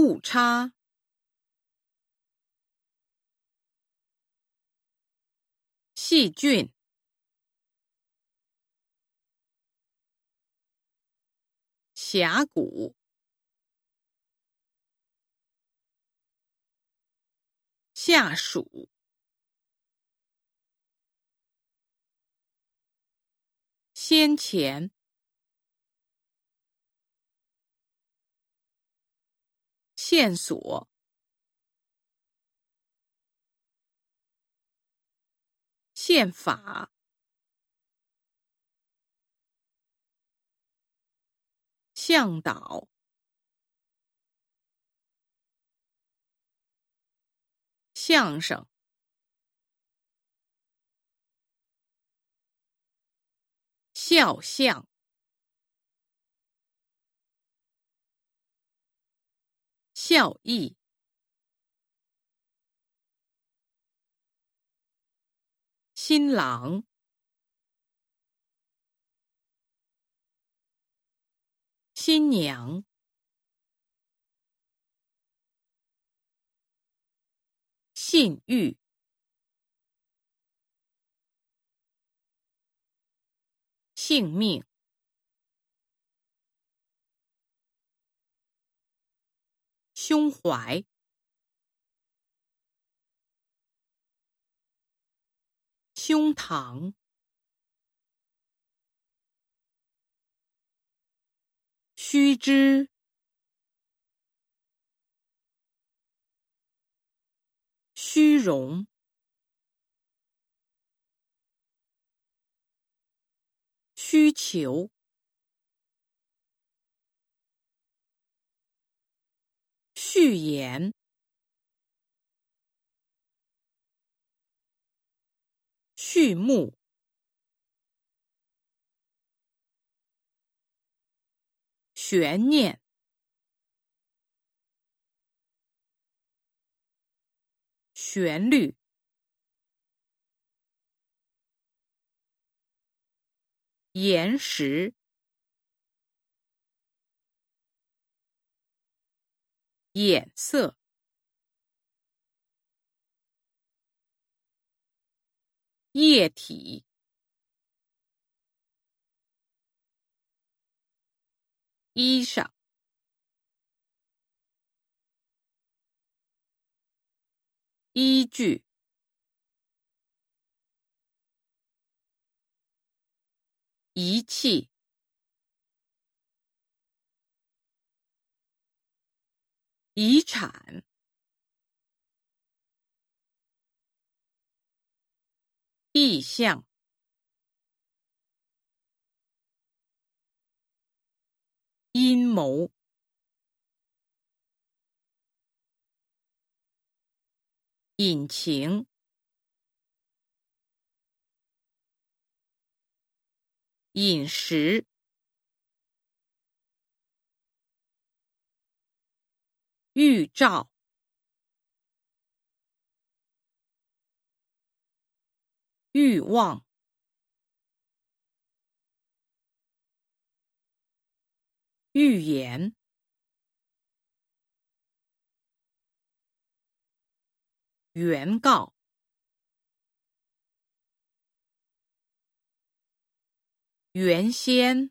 误差，细菌，峡谷，下属，先前。线索，宪法，向导，相声，肖像。效益，新郎，新娘，信誉，性命。胸怀，胸膛，须知，虚荣，需求。序言，序幕，悬念，旋律，岩石。眼色，液体，衣裳，依据，仪器。遗产，意向，阴谋，引擎，饮食。预兆，欲望，预言，原告，原先。